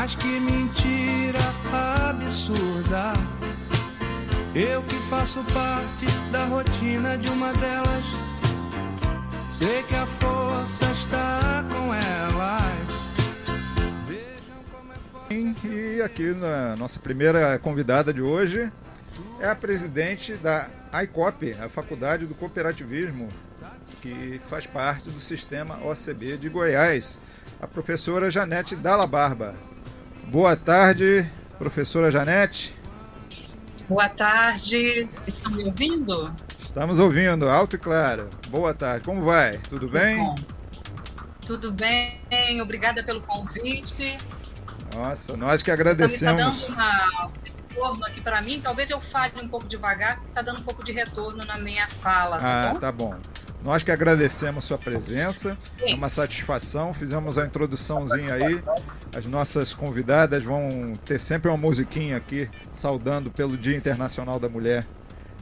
Mas que mentira absurda. Eu que faço parte da rotina de uma delas, sei que a força está com elas. Vejam como é forte. E aqui na nossa primeira convidada de hoje é a presidente da ICOP, a Faculdade do Cooperativismo, que faz parte do sistema OCB de Goiás, a professora Janete Dalla Barba. Boa tarde, professora Janete. Boa tarde, estão me ouvindo? Estamos ouvindo, alto e claro. Boa tarde, como vai? Tudo bem? Bom, tudo bem, obrigada pelo convite. Nossa, nós que Está me tá agradecemos. dando uma- um retorno aqui para mim, talvez eu fale um pouco devagar, porque está dando um pouco de retorno na minha fala, tá Ah, bom? tá bom. Nós que agradecemos sua presença. É uma satisfação. Fizemos a introduçãozinha aí. As nossas convidadas vão ter sempre uma musiquinha aqui saudando pelo Dia Internacional da Mulher.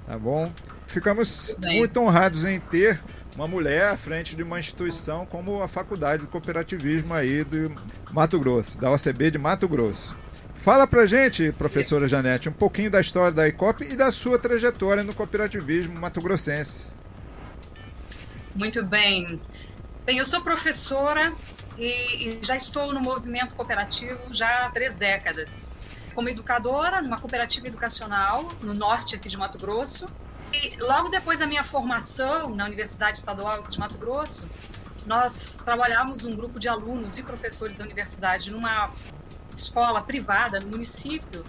Tá bom? Ficamos muito honrados em ter uma mulher à frente de uma instituição como a Faculdade de Cooperativismo aí do Mato Grosso, da OCB de Mato Grosso. Fala pra gente, professora Janete, um pouquinho da história da ICOP e da sua trajetória no cooperativismo mato-grossense. Muito bem. Bem, eu sou professora e, e já estou no movimento cooperativo já há três décadas. Como educadora numa cooperativa educacional no norte aqui de Mato Grosso. E logo depois da minha formação na Universidade Estadual de Mato Grosso, nós trabalhávamos um grupo de alunos e professores da universidade numa escola privada no município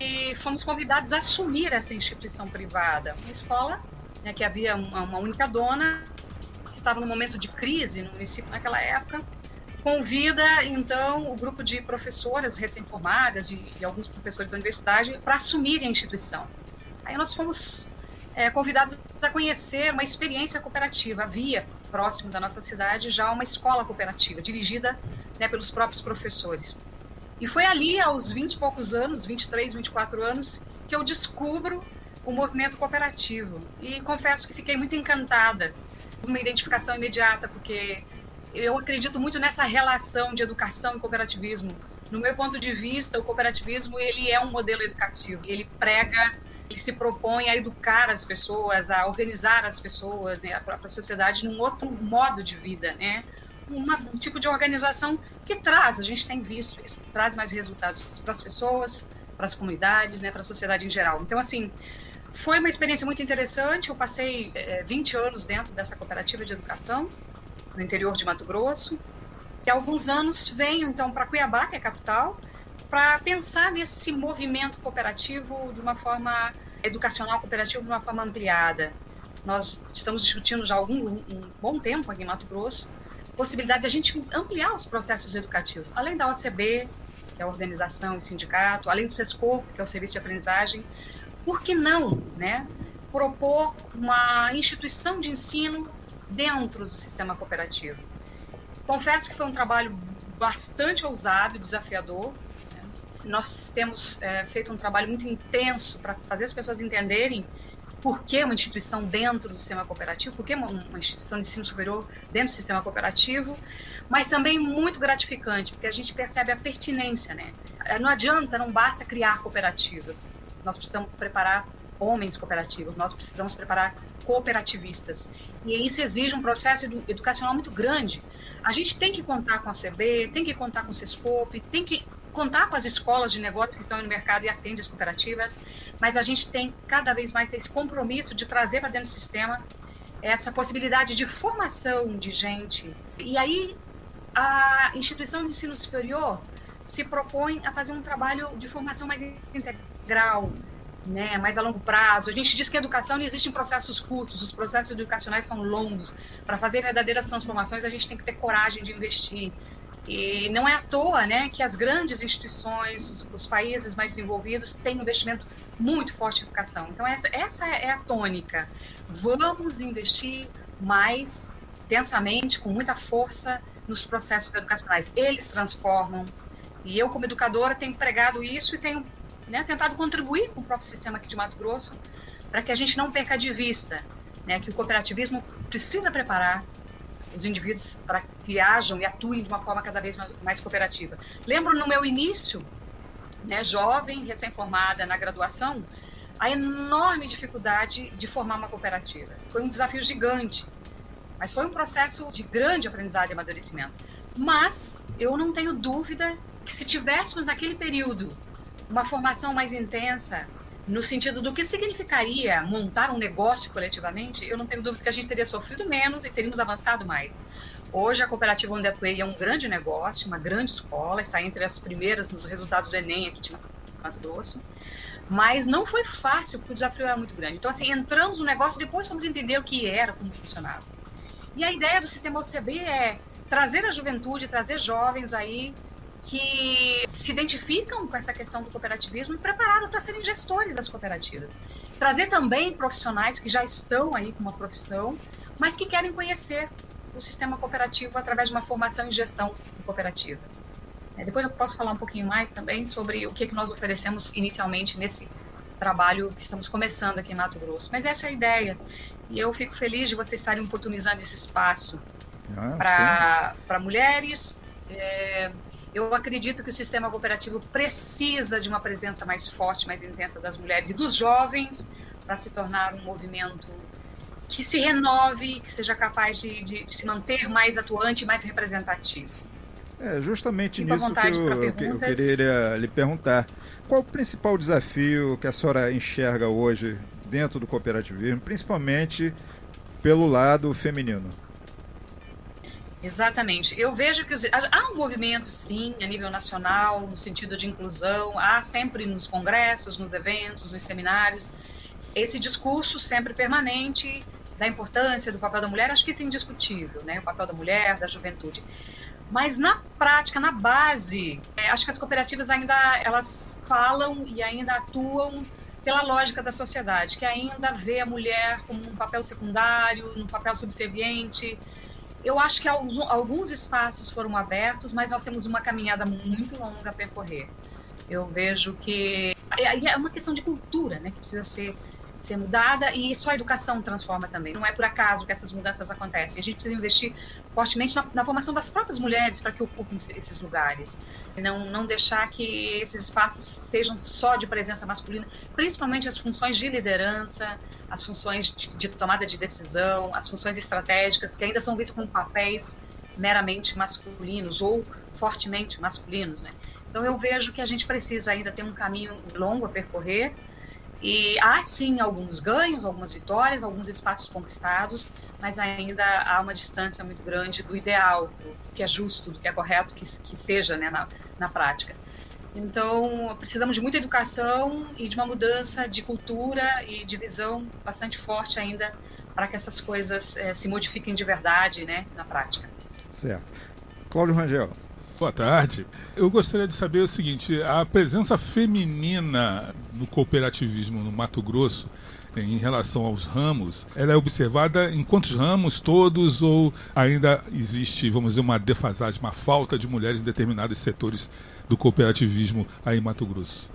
e fomos convidados a assumir essa instituição privada, uma escola né, que havia uma, única dona estava num momento de crise no município naquela época, convida então o grupo de professoras recém-formadas e, e alguns professores da universidade para assumirem a instituição. Aí nós fomos é, convidados a conhecer uma experiência cooperativa. Havia próximo da nossa cidade já uma escola cooperativa dirigida né, pelos próprios professores. E foi ali, aos 20 e poucos anos, 23, 24 anos, que eu descubro o movimento cooperativo. E confesso que fiquei muito encantada uma identificação imediata, porque eu acredito muito nessa relação de educação e cooperativismo. No meu ponto de vista, o cooperativismo ele é um modelo educativo. Ele prega, ele se propõe a educar as pessoas, a organizar as pessoas, né, a própria sociedade num outro modo de vida, né? Uma, um tipo de organização que traz, a gente tem visto isso, traz mais resultados para as pessoas, para as comunidades, né, para a sociedade em geral. Então, assim, foi uma experiência muito interessante. Eu passei eh, 20 anos dentro dessa cooperativa de educação, no interior de Mato Grosso. E alguns anos venho, então, para Cuiabá, que é a capital, para pensar nesse movimento cooperativo de uma forma educacional cooperativa de uma forma ampliada. Nós estamos discutindo já há algum um bom tempo aqui em Mato Grosso possibilidade de a gente ampliar os processos educativos, além da OCB, que é a organização e sindicato, além do SESCO, que é o serviço de aprendizagem, por que não, né, propor uma instituição de ensino dentro do sistema cooperativo? Confesso que foi um trabalho bastante ousado e desafiador. né? Nós temos é, feito um trabalho muito intenso para fazer as pessoas entenderem por que uma instituição dentro do sistema cooperativo, por que uma, uma instituição de ensino superior dentro do sistema cooperativo, mas também muito gratificante, porque a gente percebe a pertinência, né? Não adianta, não basta criar cooperativas. Nós precisamos preparar homens cooperativos, nós precisamos preparar cooperativistas. E isso exige um processo edu educacional muito grande. A gente tem que contar com a CB, tem que contar com o CESCOP, tem que contar com as escolas de negócio que estão no mercado e atendem as cooperativas, mas a gente tem cada vez mais esse compromisso de trazer para dentro do sistema essa possibilidade de formação de gente. E aí a instituição de ensino superior se propõe a fazer um trabalho de formação mais integral, né, mais a longo prazo. A gente diz que a educação não existe em processos curtos, os processos educacionais são longos. Para fazer verdadeiras transformações, a gente tem que ter coragem de investir. E não é à toa né, que as grandes instituições, os, os países mais desenvolvidos, têm um investimento muito forte em educação. Então, essa, essa é a tônica. Vamos investir mais densamente, com muita força, nos processos educacionais. Eles transformam. E eu, como educadora, tenho pregado isso e tenho né, tentado contribuir com o próprio sistema aqui de Mato Grosso para que a gente não perca de vista né, que o cooperativismo precisa preparar os indivíduos para que ajam e atuem de uma forma cada vez mais cooperativa. Lembro no meu início, né, jovem, recém-formada na graduação, a enorme dificuldade de formar uma cooperativa. Foi um desafio gigante, mas foi um processo de grande aprendizado e amadurecimento. Mas eu não tenho dúvida que se tivéssemos naquele período uma formação mais intensa, no sentido do que significaria montar um negócio coletivamente, eu não tenho dúvida que a gente teria sofrido menos e teríamos avançado mais. Hoje, a cooperativa onde atuei é um grande negócio, uma grande escola, está entre as primeiras nos resultados do Enem aqui de Mato Grosso. Mas não foi fácil, porque o desafio era muito grande. Então, assim, entramos no negócio depois fomos entender o que era, como funcionava. E a ideia do sistema OCB é trazer a juventude, trazer jovens aí que se identificam com essa questão do cooperativismo e prepararam para serem gestores das cooperativas. Trazer também profissionais que já estão aí com uma profissão, mas que querem conhecer o sistema cooperativo através de uma formação em gestão cooperativa. É, depois eu posso falar um pouquinho mais também sobre o que, que nós oferecemos inicialmente nesse trabalho que estamos começando aqui em Mato Grosso. Mas essa é a ideia. E eu fico feliz de vocês estarem oportunizando esse espaço ah, para mulheres, é, eu acredito que o sistema cooperativo precisa de uma presença mais forte, mais intensa das mulheres e dos jovens para se tornar um movimento que se renove, que seja capaz de, de, de se manter mais atuante, mais representativo. É justamente Fico nisso que eu, que eu queria lhe perguntar. Qual o principal desafio que a senhora enxerga hoje dentro do cooperativismo, principalmente pelo lado feminino? Exatamente. Eu vejo que os, há um movimento, sim, a nível nacional, no sentido de inclusão, há sempre nos congressos, nos eventos, nos seminários, esse discurso sempre permanente da importância do papel da mulher, acho que isso é indiscutível, né? O papel da mulher, da juventude. Mas na prática, na base, é, acho que as cooperativas ainda elas falam e ainda atuam pela lógica da sociedade, que ainda vê a mulher como um papel secundário, um papel subserviente, eu acho que alguns espaços foram abertos, mas nós temos uma caminhada muito longa a percorrer. Eu vejo que é uma questão de cultura, né, que precisa ser ser mudada e só a educação transforma também. Não é por acaso que essas mudanças acontecem. A gente precisa investir fortemente na, na formação das próprias mulheres para que ocupem esses lugares. Não, não deixar que esses espaços sejam só de presença masculina, principalmente as funções de liderança, as funções de, de tomada de decisão, as funções estratégicas, que ainda são vistas como papéis meramente masculinos ou fortemente masculinos. Né? Então eu vejo que a gente precisa ainda ter um caminho longo a percorrer e há sim alguns ganhos, algumas vitórias, alguns espaços conquistados, mas ainda há uma distância muito grande do ideal, do que é justo, do que é correto que, que seja né, na, na prática. Então, precisamos de muita educação e de uma mudança de cultura e de visão bastante forte ainda para que essas coisas é, se modifiquem de verdade né, na prática. Certo. Cláudio Rangel. Boa tarde. Eu gostaria de saber o seguinte: a presença feminina no cooperativismo no Mato Grosso, em relação aos ramos, ela é observada em quantos ramos todos ou ainda existe, vamos dizer, uma defasagem, uma falta de mulheres em determinados setores do cooperativismo aí em Mato Grosso?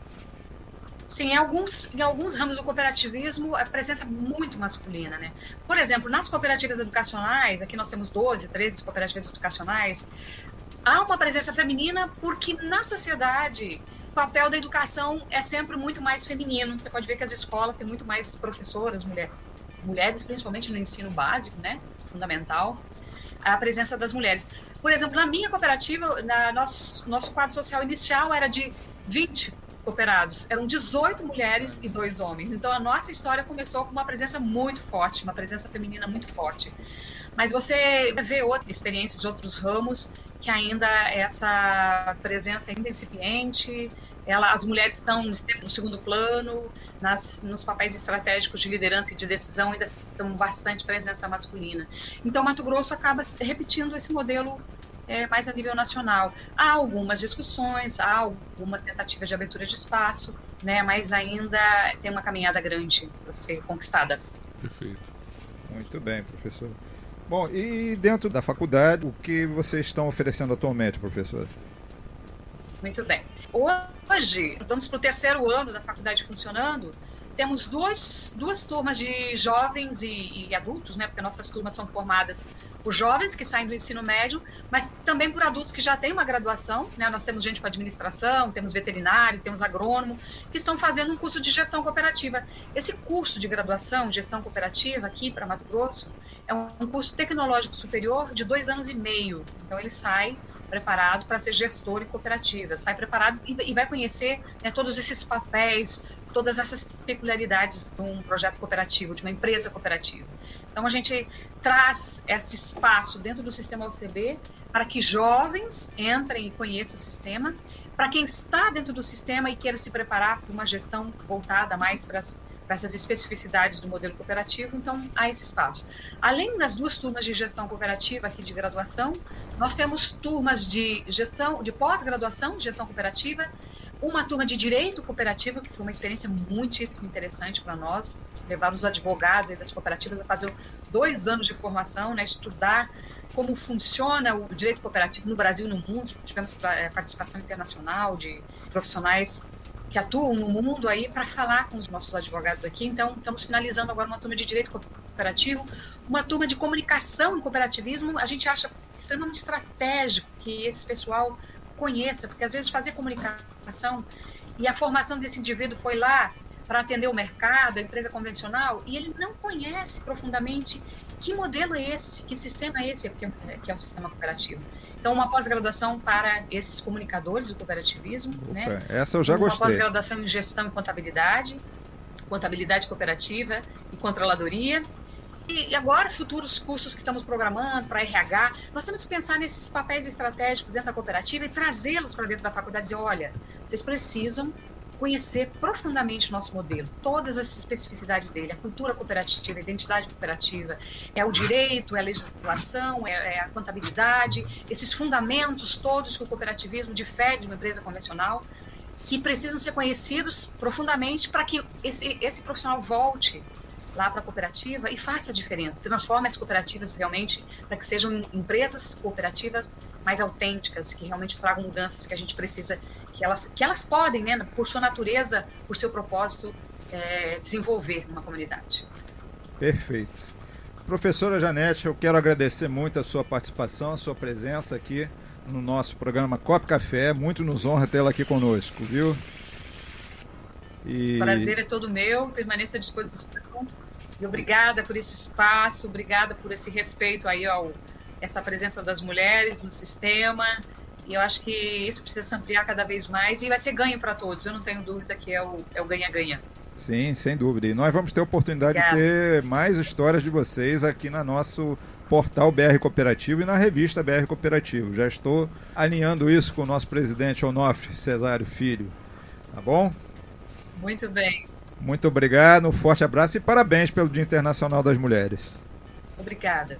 Sim, em alguns, em alguns ramos do cooperativismo, a presença é muito masculina, né? Por exemplo, nas cooperativas educacionais, aqui nós temos 12, 13 cooperativas educacionais, há uma presença feminina porque na sociedade o papel da educação é sempre muito mais feminino. Você pode ver que as escolas têm muito mais professoras, mulher, mulheres, principalmente no ensino básico, né, fundamental, a presença das mulheres. Por exemplo, na minha cooperativa, na nosso, nosso quadro social inicial era de 20 cooperados, eram 18 mulheres e dois homens. Então a nossa história começou com uma presença muito forte, uma presença feminina muito forte. Mas você vê outras experiências de outros ramos que ainda essa presença ainda incipiente, ela, as mulheres estão no segundo plano, nas, nos papéis estratégicos de liderança e de decisão ainda estão bastante presença masculina. Então, Mato Grosso acaba repetindo esse modelo é, mais a nível nacional. Há algumas discussões, há alguma tentativa de abertura de espaço, né, mas ainda tem uma caminhada grande para ser conquistada. Perfeito. Muito bem, professor. Bom, e dentro da faculdade, o que vocês estão oferecendo atualmente, professor? Muito bem. Hoje, estamos para o terceiro ano da faculdade funcionando, temos dois, duas turmas de jovens e, e, adultos, né? Porque nossas turmas são formadas por jovens que saem do ensino médio, mas também por adultos que já têm uma graduação, né? Nós temos gente com administração, temos veterinário, temos agrônomo, que estão fazendo um curso de gestão cooperativa. Esse curso de graduação gestão cooperativa aqui para Mato Grosso é um curso tecnológico superior de dois anos e meio. Então ele sai preparado para ser gestor em cooperativa, sai preparado e, e vai conhecer né, todos esses papéis, todas essas peculiaridades de um projeto cooperativo, de uma empresa cooperativa. Então, a gente traz esse espaço dentro do sistema OCB para que jovens entrem e conheçam o sistema, para quem está dentro do sistema e queira se preparar para uma gestão voltada mais para as para essas especificidades do modelo cooperativo, então há esse espaço. Além das duas turmas de gestão cooperativa aqui de graduação, nós temos turmas de gestão, de pós-graduação de gestão cooperativa uma turma de direito cooperativo, que foi uma experiência muitíssimo interessante para nós, levar os advogados das cooperativas a fazer dois anos de formação, né, estudar como funciona o direito cooperativo no Brasil e no mundo. Tivemos eh, participação internacional de profissionais que atuam no mundo aí para falar com os nossos advogados aqui. Então, estamos finalizando agora uma turma de direito cooperativo, uma turma de comunicação em cooperativismo. A gente acha extremamente estratégico que esse pessoal conheça, porque às vezes fazer comunicação e a formação desse indivíduo foi lá para atender o mercado, a empresa convencional, e ele não conhece profundamente que modelo é esse, que sistema é esse que é, que é o sistema cooperativo. Então, uma pós-graduação para esses comunicadores do cooperativismo, Opa, né? Essa eu já uma gostei. Uma pós-graduação em gestão e contabilidade, contabilidade cooperativa e controladoria, e agora, futuros cursos que estamos programando para RH, nós temos que pensar nesses papéis estratégicos dentro da cooperativa e trazê-los para dentro da faculdade e dizer: olha, vocês precisam conhecer profundamente o nosso modelo, todas as especificidades dele, a cultura cooperativa, a identidade cooperativa, é o direito, é a legislação, é, é a contabilidade, esses fundamentos todos que o cooperativismo difere de uma empresa convencional, que precisam ser conhecidos profundamente para que esse, esse profissional volte lá para a cooperativa e faça a diferença. Transforme as cooperativas realmente para que sejam empresas cooperativas mais autênticas, que realmente tragam mudanças que a gente precisa, que elas, que elas podem, né, por sua natureza, por seu propósito, é, desenvolver numa comunidade. Perfeito. Professora Janete, eu quero agradecer muito a sua participação, a sua presença aqui no nosso programa Cop Café. Muito nos honra tê-la aqui conosco, viu? E... Prazer é todo meu, permaneça à disposição. E obrigada por esse espaço, obrigada por esse respeito aí ao essa presença das mulheres no sistema. E eu acho que isso precisa se ampliar cada vez mais e vai ser ganho para todos. Eu não tenho dúvida que é o é ganha-ganha. É Sim, sem dúvida. E nós vamos ter a oportunidade Obrigada. de ter mais histórias de vocês aqui no nosso portal BR Cooperativo e na revista BR Cooperativo. Já estou alinhando isso com o nosso presidente Onofre Cesário Filho. Tá bom? Muito bem. Muito obrigado, um forte abraço e parabéns pelo Dia Internacional das Mulheres. Obrigada.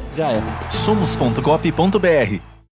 já é. Somos.cop.br